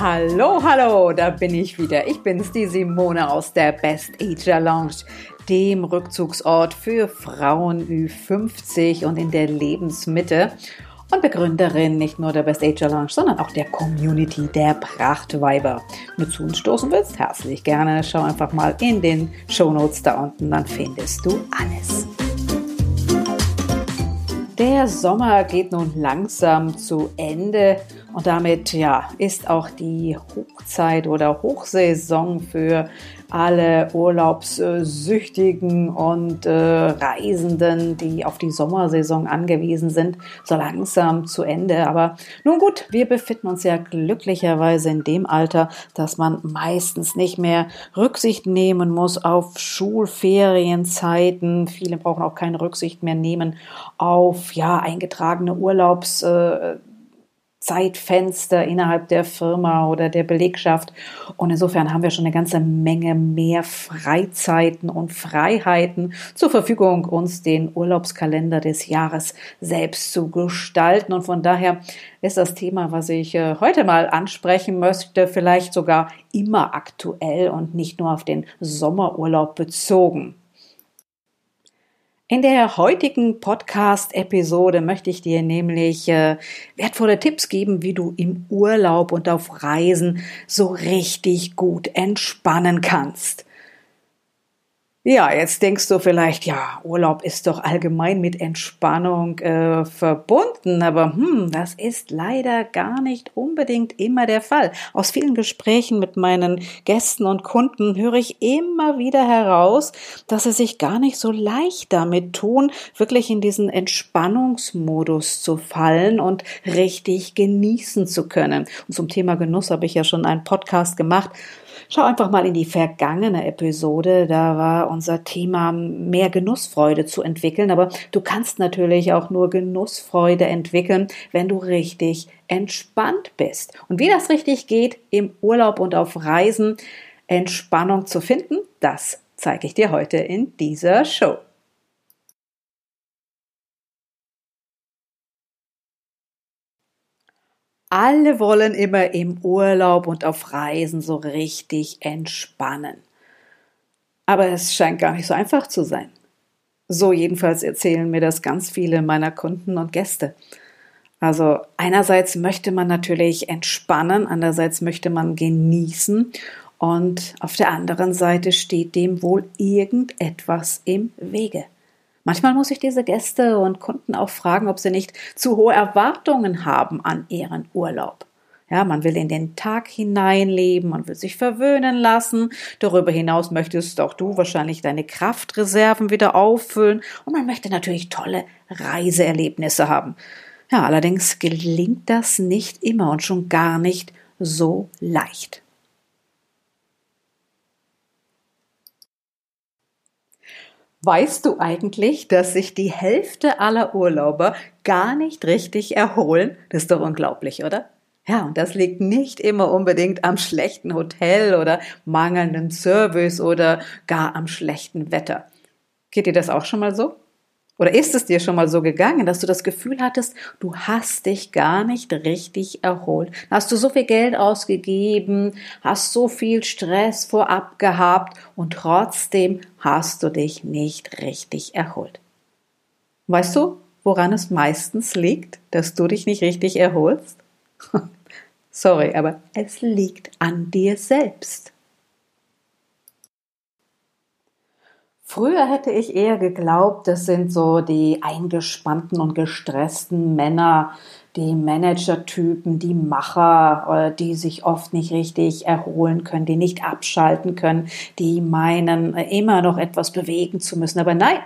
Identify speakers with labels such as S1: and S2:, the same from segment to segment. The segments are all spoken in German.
S1: Hallo, hallo, da bin ich wieder. Ich bin's, die Simone aus der Best Age Lounge, dem Rückzugsort für Frauen Ü50 und in der Lebensmitte und Begründerin nicht nur der Best Age Lounge, sondern auch der Community der Prachtweiber. Wenn du zu uns stoßen willst, herzlich gerne. Schau einfach mal in den Show Notes da unten, dann findest du alles. Der Sommer geht nun langsam zu Ende und damit ja, ist auch die Hochzeit oder Hochsaison für alle Urlaubssüchtigen und äh, Reisenden, die auf die Sommersaison angewiesen sind, so langsam zu Ende. Aber nun gut, wir befinden uns ja glücklicherweise in dem Alter, dass man meistens nicht mehr Rücksicht nehmen muss auf Schulferienzeiten. Viele brauchen auch keine Rücksicht mehr nehmen auf ja eingetragene Urlaubs äh, Zeitfenster innerhalb der Firma oder der Belegschaft. Und insofern haben wir schon eine ganze Menge mehr Freizeiten und Freiheiten zur Verfügung, uns den Urlaubskalender des Jahres selbst zu gestalten. Und von daher ist das Thema, was ich äh, heute mal ansprechen möchte, vielleicht sogar immer aktuell und nicht nur auf den Sommerurlaub bezogen. In der heutigen Podcast-Episode möchte ich dir nämlich äh, wertvolle Tipps geben, wie du im Urlaub und auf Reisen so richtig gut entspannen kannst. Ja, jetzt denkst du vielleicht, ja, Urlaub ist doch allgemein mit Entspannung äh, verbunden, aber hm, das ist leider gar nicht unbedingt immer der Fall. Aus vielen Gesprächen mit meinen Gästen und Kunden höre ich immer wieder heraus, dass sie sich gar nicht so leicht damit tun, wirklich in diesen Entspannungsmodus zu fallen und richtig genießen zu können. Und zum Thema Genuss habe ich ja schon einen Podcast gemacht. Schau einfach mal in die vergangene Episode. Da war unser Thema mehr Genussfreude zu entwickeln. Aber du kannst natürlich auch nur Genussfreude entwickeln, wenn du richtig entspannt bist. Und wie das richtig geht im Urlaub und auf Reisen, Entspannung zu finden, das zeige ich dir heute in dieser Show. Alle wollen immer im Urlaub und auf Reisen so richtig entspannen. Aber es scheint gar nicht so einfach zu sein. So jedenfalls erzählen mir das ganz viele meiner Kunden und Gäste. Also einerseits möchte man natürlich entspannen, andererseits möchte man genießen und auf der anderen Seite steht dem wohl irgendetwas im Wege. Manchmal muss ich diese Gäste und Kunden auch fragen, ob sie nicht zu hohe Erwartungen haben an ihren Urlaub. Ja, man will in den Tag hineinleben, man will sich verwöhnen lassen. Darüber hinaus möchtest auch du wahrscheinlich deine Kraftreserven wieder auffüllen und man möchte natürlich tolle Reiseerlebnisse haben. Ja, allerdings gelingt das nicht immer und schon gar nicht so leicht. Weißt du eigentlich, dass sich die Hälfte aller Urlauber gar nicht richtig erholen? Das ist doch unglaublich, oder? Ja, und das liegt nicht immer unbedingt am schlechten Hotel oder mangelnden Service oder gar am schlechten Wetter. Geht dir das auch schon mal so? Oder ist es dir schon mal so gegangen, dass du das Gefühl hattest, du hast dich gar nicht richtig erholt? Hast du so viel Geld ausgegeben, hast so viel Stress vorab gehabt und trotzdem hast du dich nicht richtig erholt? Weißt du, woran es meistens liegt, dass du dich nicht richtig erholst? Sorry, aber es liegt an dir selbst. Früher hätte ich eher geglaubt, das sind so die eingespannten und gestressten Männer, die Managertypen, die Macher, äh, die sich oft nicht richtig erholen können, die nicht abschalten können, die meinen, äh, immer noch etwas bewegen zu müssen. Aber nein,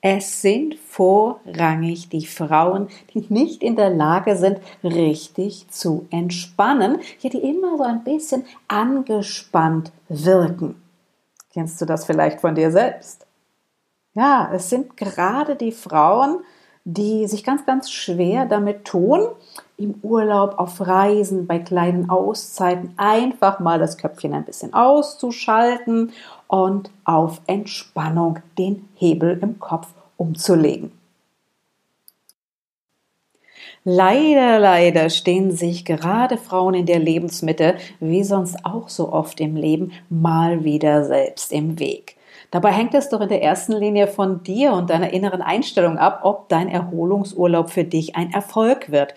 S1: es sind vorrangig die Frauen, die nicht in der Lage sind, richtig zu entspannen, ja, die immer so ein bisschen angespannt wirken. Kennst du das vielleicht von dir selbst? Ja, es sind gerade die Frauen, die sich ganz, ganz schwer damit tun, im Urlaub, auf Reisen, bei kleinen Auszeiten einfach mal das Köpfchen ein bisschen auszuschalten und auf Entspannung den Hebel im Kopf umzulegen. Leider, leider stehen sich gerade Frauen in der Lebensmitte, wie sonst auch so oft im Leben, mal wieder selbst im Weg. Dabei hängt es doch in der ersten Linie von dir und deiner inneren Einstellung ab, ob dein Erholungsurlaub für dich ein Erfolg wird.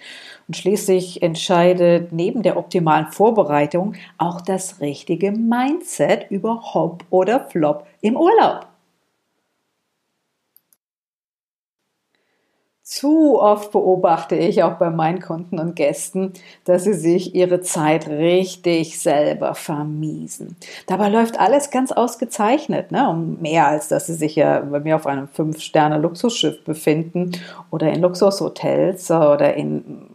S1: Und schließlich entscheidet neben der optimalen Vorbereitung auch das richtige Mindset über Hop oder Flop im Urlaub. Zu oft beobachte ich auch bei meinen Kunden und Gästen, dass sie sich ihre Zeit richtig selber vermiesen. Dabei läuft alles ganz ausgezeichnet, ne? um mehr als dass sie sich ja bei mir auf einem Fünf-Sterne-Luxusschiff befinden oder in Luxushotels oder in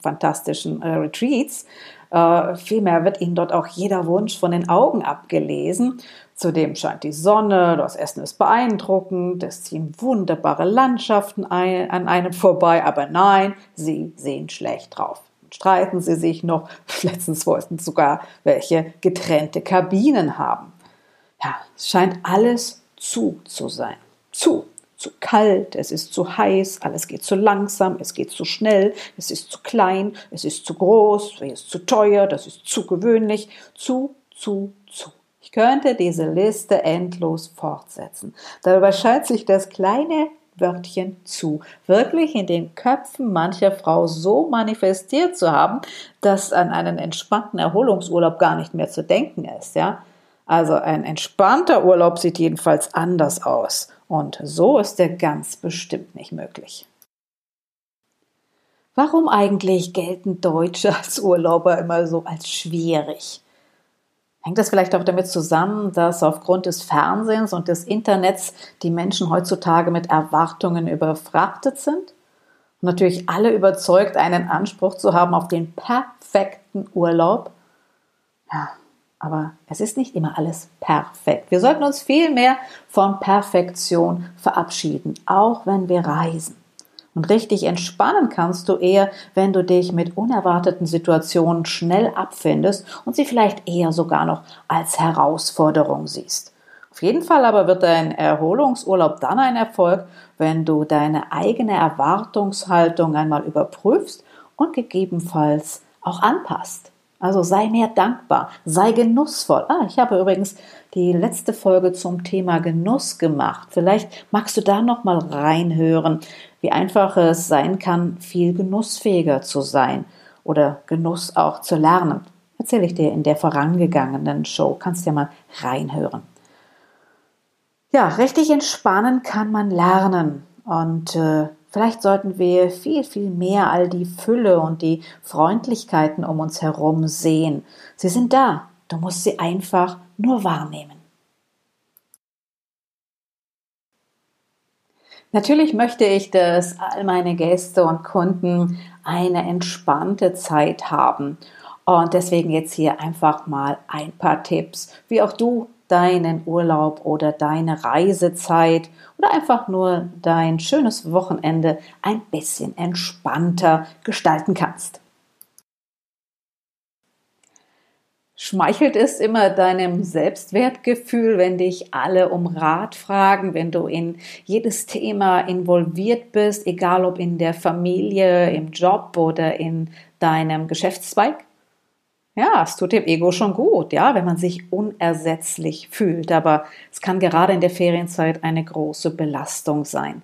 S1: fantastischen äh, Retreats. Äh, vielmehr wird ihnen dort auch jeder Wunsch von den Augen abgelesen Zudem scheint die Sonne, das Essen ist beeindruckend, es ziehen wunderbare Landschaften ein, an einem vorbei, aber nein, sie sehen schlecht drauf. Streiten sie sich noch, letztens wollten sogar welche getrennte Kabinen haben. Ja, es scheint alles zu zu sein. Zu. Zu kalt, es ist zu heiß, alles geht zu langsam, es geht zu schnell, es ist zu klein, es ist zu groß, es ist zu teuer, das ist zu gewöhnlich. Zu, zu, zu. Ich könnte diese Liste endlos fortsetzen. Dabei scheint sich das kleine Wörtchen zu wirklich in den Köpfen mancher Frau so manifestiert zu haben, dass an einen entspannten Erholungsurlaub gar nicht mehr zu denken ist, ja? Also ein entspannter Urlaub sieht jedenfalls anders aus und so ist er ganz bestimmt nicht möglich. Warum eigentlich gelten Deutsche als Urlauber immer so als schwierig? Hängt das vielleicht auch damit zusammen, dass aufgrund des Fernsehens und des Internets die Menschen heutzutage mit Erwartungen überfrachtet sind? Und natürlich alle überzeugt, einen Anspruch zu haben auf den perfekten Urlaub. Ja, aber es ist nicht immer alles perfekt. Wir sollten uns viel mehr von Perfektion verabschieden, auch wenn wir reisen. Und richtig entspannen kannst du eher, wenn du dich mit unerwarteten Situationen schnell abfindest und sie vielleicht eher sogar noch als Herausforderung siehst. Auf jeden Fall aber wird dein Erholungsurlaub dann ein Erfolg, wenn du deine eigene Erwartungshaltung einmal überprüfst und gegebenenfalls auch anpasst. Also sei mehr dankbar, sei genussvoll. Ah, ich habe übrigens die letzte Folge zum Thema Genuss gemacht. Vielleicht magst du da noch mal reinhören, wie einfach es sein kann, viel genussfähiger zu sein oder Genuss auch zu lernen. Erzähle ich dir in der vorangegangenen Show. Kannst ja mal reinhören. Ja, richtig entspannen kann man lernen und äh, Vielleicht sollten wir viel, viel mehr all die Fülle und die Freundlichkeiten um uns herum sehen. Sie sind da. Du musst sie einfach nur wahrnehmen. Natürlich möchte ich, dass all meine Gäste und Kunden eine entspannte Zeit haben. Und deswegen jetzt hier einfach mal ein paar Tipps, wie auch du deinen Urlaub oder deine Reisezeit oder einfach nur dein schönes Wochenende ein bisschen entspannter gestalten kannst. Schmeichelt es immer deinem Selbstwertgefühl, wenn dich alle um Rat fragen, wenn du in jedes Thema involviert bist, egal ob in der Familie, im Job oder in deinem Geschäftszweig? Ja, es tut dem Ego schon gut, ja, wenn man sich unersetzlich fühlt. Aber es kann gerade in der Ferienzeit eine große Belastung sein.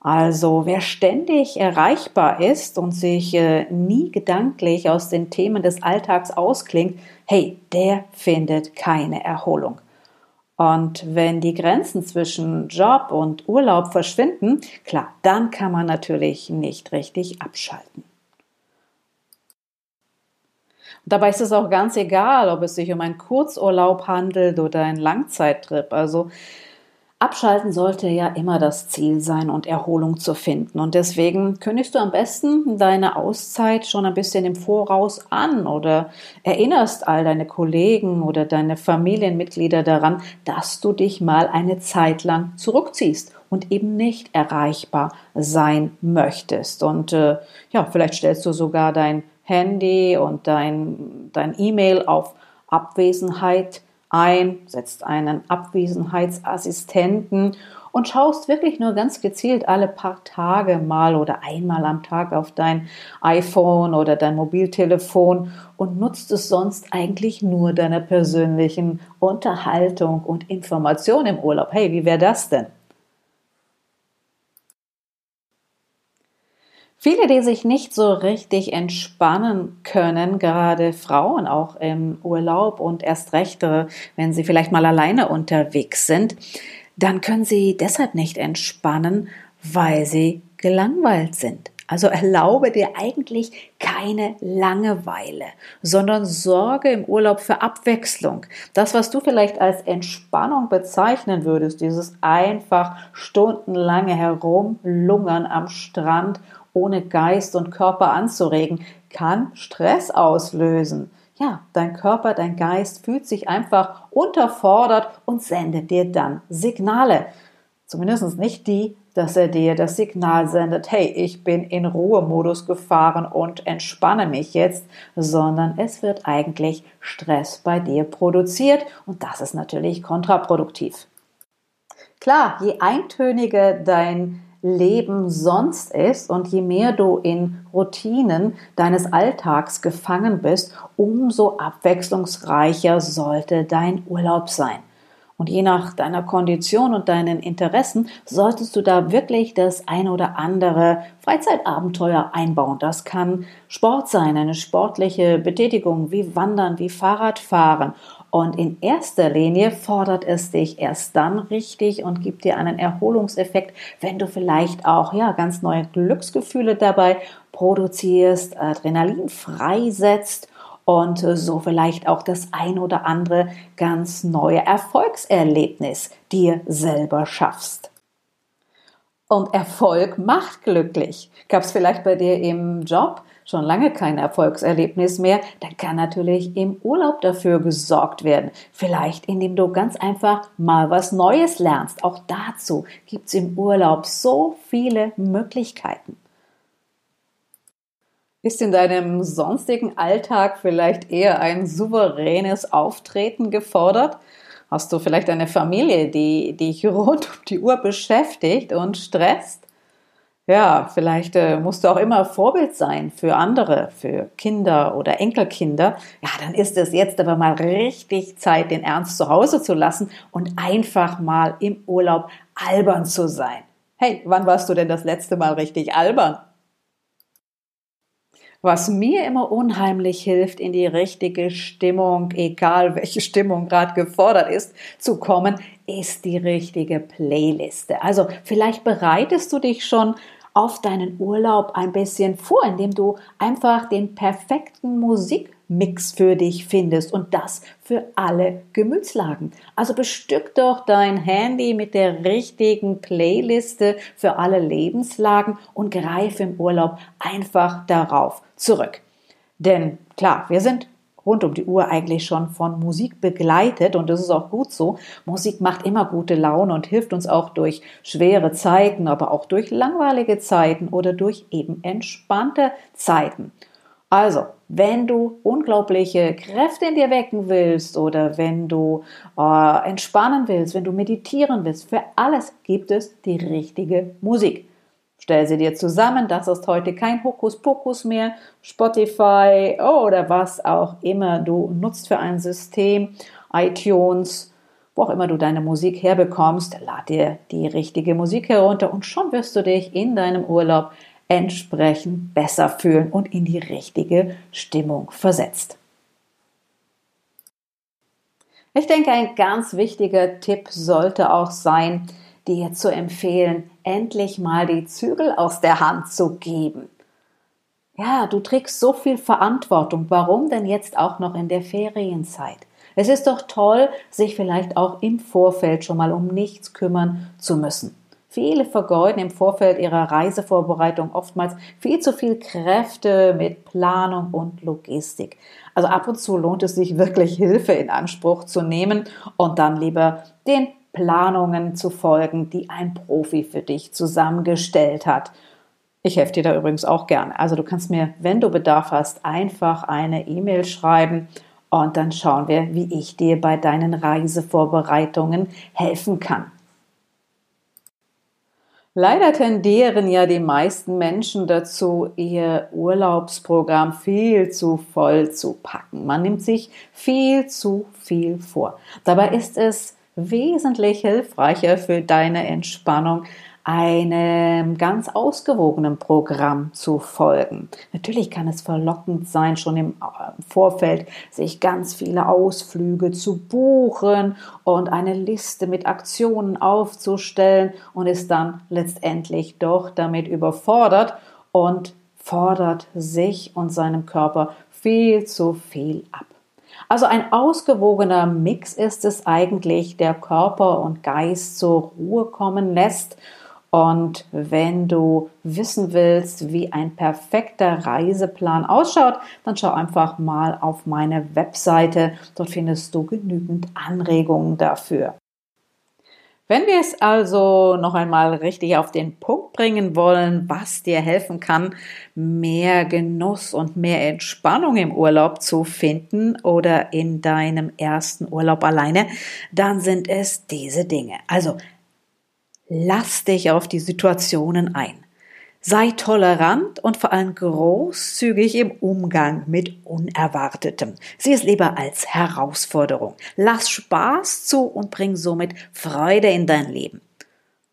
S1: Also wer ständig erreichbar ist und sich äh, nie gedanklich aus den Themen des Alltags ausklingt, hey, der findet keine Erholung. Und wenn die Grenzen zwischen Job und Urlaub verschwinden, klar, dann kann man natürlich nicht richtig abschalten. Dabei ist es auch ganz egal, ob es sich um einen Kurzurlaub handelt oder einen Langzeittrip. Also Abschalten sollte ja immer das Ziel sein und Erholung zu finden. Und deswegen kündigst du am besten deine Auszeit schon ein bisschen im Voraus an oder erinnerst all deine Kollegen oder deine Familienmitglieder daran, dass du dich mal eine Zeit lang zurückziehst und eben nicht erreichbar sein möchtest. Und äh, ja, vielleicht stellst du sogar dein Handy und dein, dein E-Mail auf Abwesenheit ein, setzt einen Abwesenheitsassistenten und schaust wirklich nur ganz gezielt alle paar Tage mal oder einmal am Tag auf dein iPhone oder dein Mobiltelefon und nutzt es sonst eigentlich nur deiner persönlichen Unterhaltung und Information im Urlaub. Hey, wie wäre das denn? Viele, die sich nicht so richtig entspannen können, gerade Frauen auch im Urlaub und erst recht, äh, wenn sie vielleicht mal alleine unterwegs sind, dann können sie deshalb nicht entspannen, weil sie gelangweilt sind. Also erlaube dir eigentlich keine Langeweile, sondern sorge im Urlaub für Abwechslung. Das, was du vielleicht als Entspannung bezeichnen würdest, dieses einfach stundenlange Herumlungern am Strand ohne Geist und Körper anzuregen, kann Stress auslösen. Ja, dein Körper, dein Geist fühlt sich einfach unterfordert und sendet dir dann Signale. Zumindest nicht die, dass er dir das Signal sendet, hey, ich bin in Ruhemodus gefahren und entspanne mich jetzt, sondern es wird eigentlich Stress bei dir produziert und das ist natürlich kontraproduktiv. Klar, je eintöniger dein Leben sonst ist und je mehr du in Routinen deines Alltags gefangen bist, umso abwechslungsreicher sollte dein Urlaub sein. Und je nach deiner Kondition und deinen Interessen solltest du da wirklich das ein oder andere Freizeitabenteuer einbauen. Das kann Sport sein, eine sportliche Betätigung wie Wandern, wie Fahrradfahren und in erster Linie fordert es dich erst dann richtig und gibt dir einen Erholungseffekt, wenn du vielleicht auch ja ganz neue Glücksgefühle dabei produzierst, Adrenalin freisetzt und so vielleicht auch das ein oder andere ganz neue Erfolgserlebnis dir selber schaffst. Und Erfolg macht glücklich. Gab es vielleicht bei dir im Job schon lange kein Erfolgserlebnis mehr, dann kann natürlich im Urlaub dafür gesorgt werden. Vielleicht indem du ganz einfach mal was Neues lernst. Auch dazu gibt es im Urlaub so viele Möglichkeiten. Ist in deinem sonstigen Alltag vielleicht eher ein souveränes Auftreten gefordert? Hast du vielleicht eine Familie, die dich rund um die Uhr beschäftigt und stresst? Ja, vielleicht äh, musst du auch immer Vorbild sein für andere, für Kinder oder Enkelkinder. Ja, dann ist es jetzt aber mal richtig Zeit, den Ernst zu Hause zu lassen und einfach mal im Urlaub albern zu sein. Hey, wann warst du denn das letzte Mal richtig albern? Was mir immer unheimlich hilft, in die richtige Stimmung, egal welche Stimmung gerade gefordert ist, zu kommen, ist die richtige Playliste. Also vielleicht bereitest du dich schon auf deinen Urlaub ein bisschen vor, indem du einfach den perfekten Musikmix für dich findest und das für alle Gemütslagen. Also bestück doch dein Handy mit der richtigen Playliste für alle Lebenslagen und greife im Urlaub einfach darauf zurück. Denn klar, wir sind rund um die Uhr eigentlich schon von Musik begleitet und das ist auch gut so. Musik macht immer gute Laune und hilft uns auch durch schwere Zeiten, aber auch durch langweilige Zeiten oder durch eben entspannte Zeiten. Also, wenn du unglaubliche Kräfte in dir wecken willst oder wenn du äh, entspannen willst, wenn du meditieren willst, für alles gibt es die richtige Musik. Stell sie dir zusammen, das ist heute kein Hokuspokus mehr, Spotify oder was auch immer du nutzt für ein System, iTunes, wo auch immer du deine Musik herbekommst, lad dir die richtige Musik herunter und schon wirst du dich in deinem Urlaub entsprechend besser fühlen und in die richtige Stimmung versetzt. Ich denke, ein ganz wichtiger Tipp sollte auch sein, dir zu empfehlen, endlich mal die Zügel aus der Hand zu geben. Ja, du trägst so viel Verantwortung. Warum denn jetzt auch noch in der Ferienzeit? Es ist doch toll, sich vielleicht auch im Vorfeld schon mal um nichts kümmern zu müssen. Viele vergeuden im Vorfeld ihrer Reisevorbereitung oftmals viel zu viel Kräfte mit Planung und Logistik. Also ab und zu lohnt es sich wirklich Hilfe in Anspruch zu nehmen und dann lieber den Planungen zu folgen, die ein Profi für dich zusammengestellt hat. Ich helfe dir da übrigens auch gerne. Also du kannst mir, wenn du Bedarf hast, einfach eine E-Mail schreiben und dann schauen wir, wie ich dir bei deinen Reisevorbereitungen helfen kann. Leider tendieren ja die meisten Menschen dazu, ihr Urlaubsprogramm viel zu voll zu packen. Man nimmt sich viel zu viel vor. Dabei ist es wesentlich hilfreicher für deine Entspannung, einem ganz ausgewogenen Programm zu folgen. Natürlich kann es verlockend sein, schon im äh, Vorfeld sich ganz viele Ausflüge zu buchen und eine Liste mit Aktionen aufzustellen und ist dann letztendlich doch damit überfordert und fordert sich und seinem Körper viel zu viel ab. Also ein ausgewogener Mix ist es eigentlich, der Körper und Geist zur Ruhe kommen lässt und wenn du wissen willst, wie ein perfekter Reiseplan ausschaut, dann schau einfach mal auf meine Webseite. Dort findest du genügend Anregungen dafür. Wenn wir es also noch einmal richtig auf den Punkt bringen wollen, was dir helfen kann, mehr Genuss und mehr Entspannung im Urlaub zu finden oder in deinem ersten Urlaub alleine, dann sind es diese Dinge. Also Lass dich auf die Situationen ein. Sei tolerant und vor allem großzügig im Umgang mit Unerwartetem. Sieh es lieber als Herausforderung. Lass Spaß zu und bring somit Freude in dein Leben.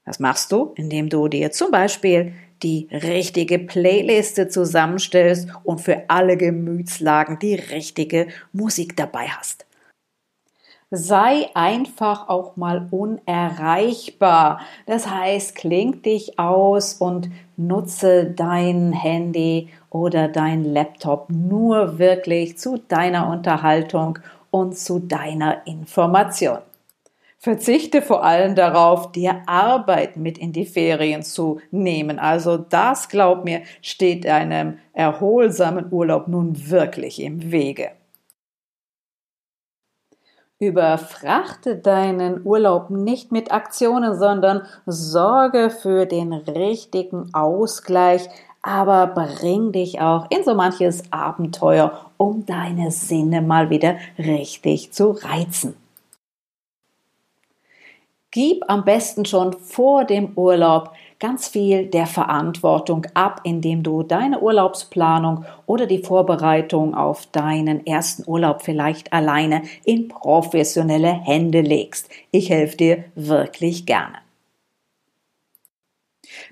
S1: Das machst du, indem du dir zum Beispiel die richtige Playliste zusammenstellst und für alle Gemütslagen die richtige Musik dabei hast. Sei einfach auch mal unerreichbar. Das heißt, kling dich aus und nutze dein Handy oder dein Laptop nur wirklich zu deiner Unterhaltung und zu deiner Information. Verzichte vor allem darauf, dir Arbeit mit in die Ferien zu nehmen. Also das, glaub mir, steht einem erholsamen Urlaub nun wirklich im Wege. Überfrachte deinen Urlaub nicht mit Aktionen, sondern sorge für den richtigen Ausgleich, aber bring dich auch in so manches Abenteuer, um deine Sinne mal wieder richtig zu reizen. Gib am besten schon vor dem Urlaub ganz viel der Verantwortung ab, indem du deine Urlaubsplanung oder die Vorbereitung auf deinen ersten Urlaub vielleicht alleine in professionelle Hände legst. Ich helfe dir wirklich gerne.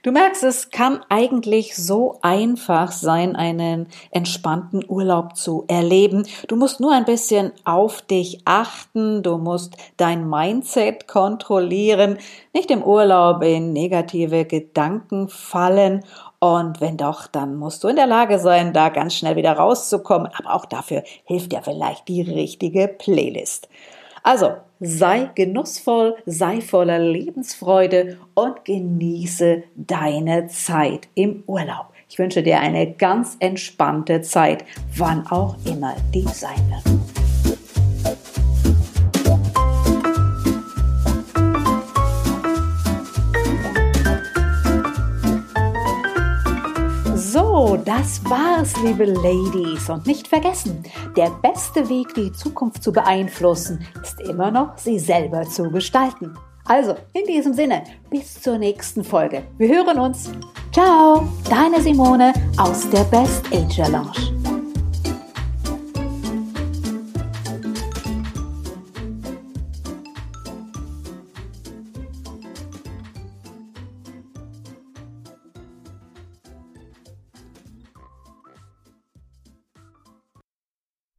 S1: Du merkst, es kann eigentlich so einfach sein, einen entspannten Urlaub zu erleben. Du musst nur ein bisschen auf dich achten, du musst dein Mindset kontrollieren, nicht im Urlaub in negative Gedanken fallen und wenn doch, dann musst du in der Lage sein, da ganz schnell wieder rauszukommen. Aber auch dafür hilft ja vielleicht die richtige Playlist. Also, sei genussvoll, sei voller Lebensfreude und genieße deine Zeit im Urlaub. Ich wünsche dir eine ganz entspannte Zeit, wann auch immer die sein wird. Das war's, liebe Ladies. Und nicht vergessen, der beste Weg, die Zukunft zu beeinflussen, ist immer noch, sie selber zu gestalten. Also, in diesem Sinne, bis zur nächsten Folge. Wir hören uns. Ciao, deine Simone aus der Best Age Lounge.